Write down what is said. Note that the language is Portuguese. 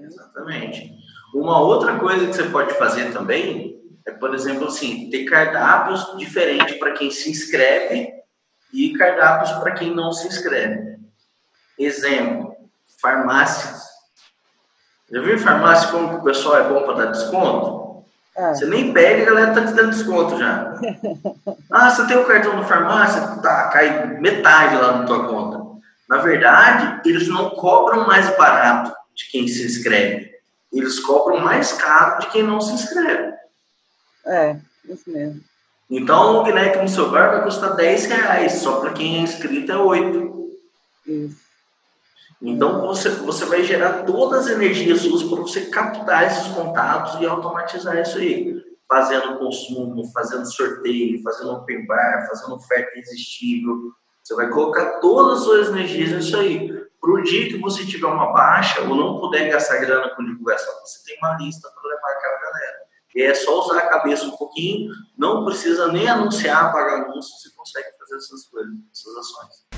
Exatamente. Uma outra coisa que você pode fazer também é, por exemplo, assim, ter cardápios diferentes para quem se inscreve e cardápios para quem não se inscreve. Exemplo, farmácias. Já viu farmácia como que o pessoal é bom para dar desconto? É. Você nem pede, a galera tá te dando desconto já. ah, você tem o cartão da farmácia? Tá, cai metade lá na tua conta. Na verdade, eles não cobram mais barato de quem se inscreve. Eles cobram mais caro de quem não se inscreve. É, isso mesmo. Então, o Gnec no seu bar vai custar 10 reais, só para quem é inscrito é 8. Isso. Então, você, você vai gerar todas as energias suas para você captar esses contatos e automatizar isso aí. Fazendo consumo, fazendo sorteio, fazendo open bar, fazendo oferta irresistível. Você vai colocar todas as suas energias nisso aí. Para o dia que você tiver uma baixa ou não puder gastar grana com divulgação, você tem uma lista para levar aquela galera. E é só usar a cabeça um pouquinho, não precisa nem anunciar, pagar anúncio, você consegue fazer essas coisas, essas ações.